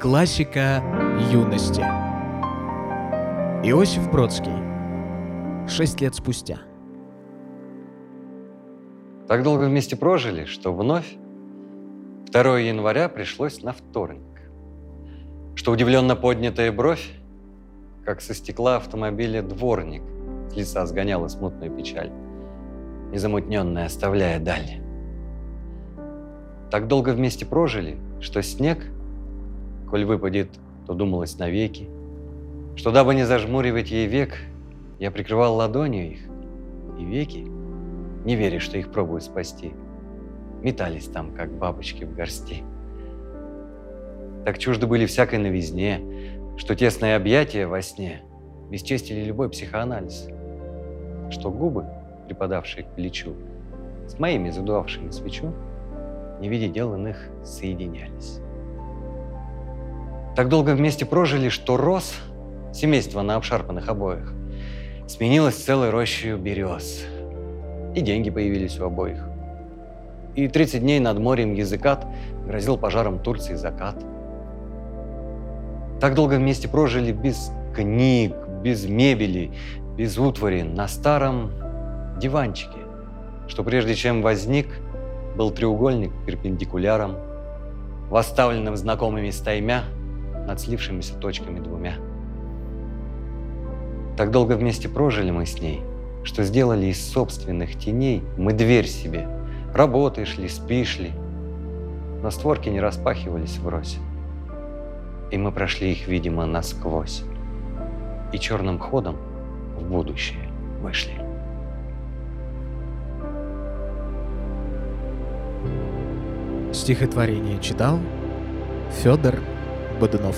Классика юности. Иосиф Бродский. Шесть лет спустя. Так долго вместе прожили, что вновь 2 января пришлось на вторник. Что удивленно поднятая бровь, как со стекла автомобиля дворник, с лица сгоняла смутную печаль, незамутненная оставляя даль. Так долго вместе прожили, что снег, коль выпадет, то думалось навеки, что дабы не зажмуривать ей век, я прикрывал ладонью их, и веки, не веря, что их пробую спасти, метались там, как бабочки в горсти. Так чужды были всякой новизне, что тесные объятия во сне бесчестили любой психоанализ, что губы, припадавшие к плечу, с моими задувавшими свечу, не видя дел иных, соединялись. Так долго вместе прожили, что рос семейство на обшарпанных обоях. Сменилось целой рощей берез. И деньги появились у обоих. И 30 дней над морем языкат грозил пожаром Турции закат. Так долго вместе прожили без книг, без мебели, без утвари, на старом диванчике, что прежде чем возник, был треугольник перпендикуляром, восставленным знакомыми стаймя над слившимися точками двумя. Так долго вместе прожили мы с ней, что сделали из собственных теней мы дверь себе. Работаешь ли, спишь ли, но створки не распахивались врозь. И мы прошли их, видимо, насквозь. И черным ходом в будущее вышли. Стихотворение читал Федор Бодунов.